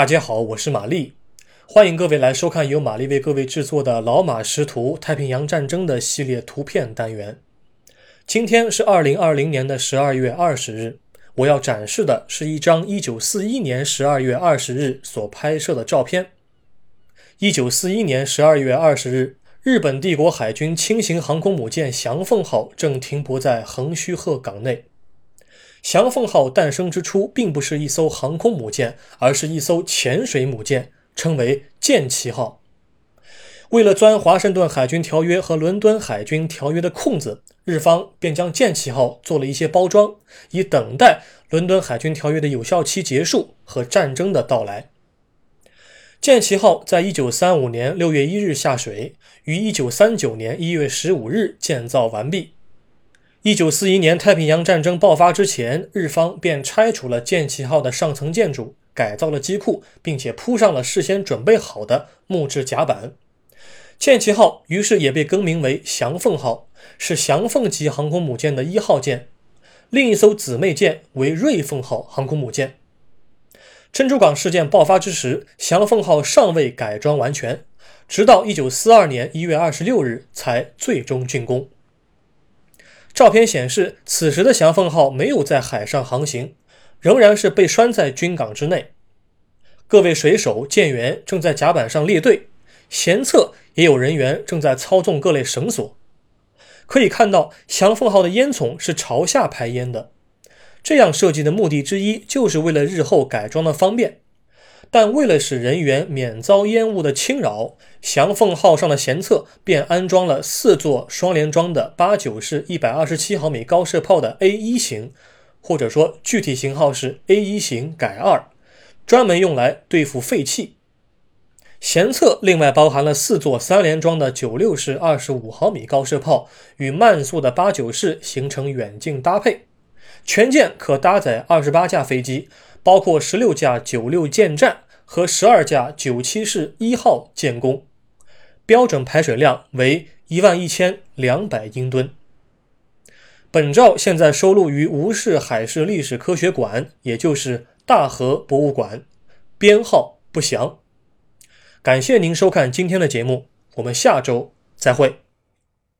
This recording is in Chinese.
大家好，我是玛丽，欢迎各位来收看由玛丽为各位制作的《老马识图：太平洋战争》的系列图片单元。今天是二零二零年的十二月二十日，我要展示的是一张一九四一年十二月二十日所拍摄的照片。一九四一年十二月二十日，日本帝国海军轻型航空母舰“翔凤号”正停泊在横须贺港内。翔凤号诞生之初，并不是一艘航空母舰，而是一艘潜水母舰，称为剑旗号。为了钻华盛顿海军条约和伦敦海军条约的空子，日方便将剑旗号做了一些包装，以等待伦敦海军条约的有效期结束和战争的到来。剑旗号在一九三五年六月一日下水，于一九三九年一月十五日建造完毕。一九四一年太平洋战争爆发之前，日方便拆除了剑旗号的上层建筑，改造了机库，并且铺上了事先准备好的木质甲板。剑旗号于是也被更名为翔凤号，是翔凤级航空母舰的一号舰。另一艘姊妹舰为瑞凤号航空母舰。珍珠港事件爆发之时，翔凤号尚未改装完全，直到一九四二年一月二十六日才最终竣工。照片显示，此时的翔凤号没有在海上航行，仍然是被拴在军港之内。各位水手、舰员正在甲板上列队，舷侧也有人员正在操纵各类绳索。可以看到，翔凤号的烟囱是朝下排烟的。这样设计的目的之一，就是为了日后改装的方便。但为了使人员免遭烟雾的侵扰，翔凤号上的舷侧便安装了四座双联装的八九式一百二十七毫米高射炮的 A 一型，或者说具体型号是 A 一型改二，专门用来对付废气。舷侧另外包含了四座三联装的九六式二十五毫米高射炮，与慢速的八九式形成远近搭配，全舰可搭载二十八架飞机。包括十六架九六舰战和十二架九七式一号舰攻，标准排水量为一万一千两百英吨。本照现在收录于吴氏海事历史科学馆，也就是大和博物馆，编号不详。感谢您收看今天的节目，我们下周再会。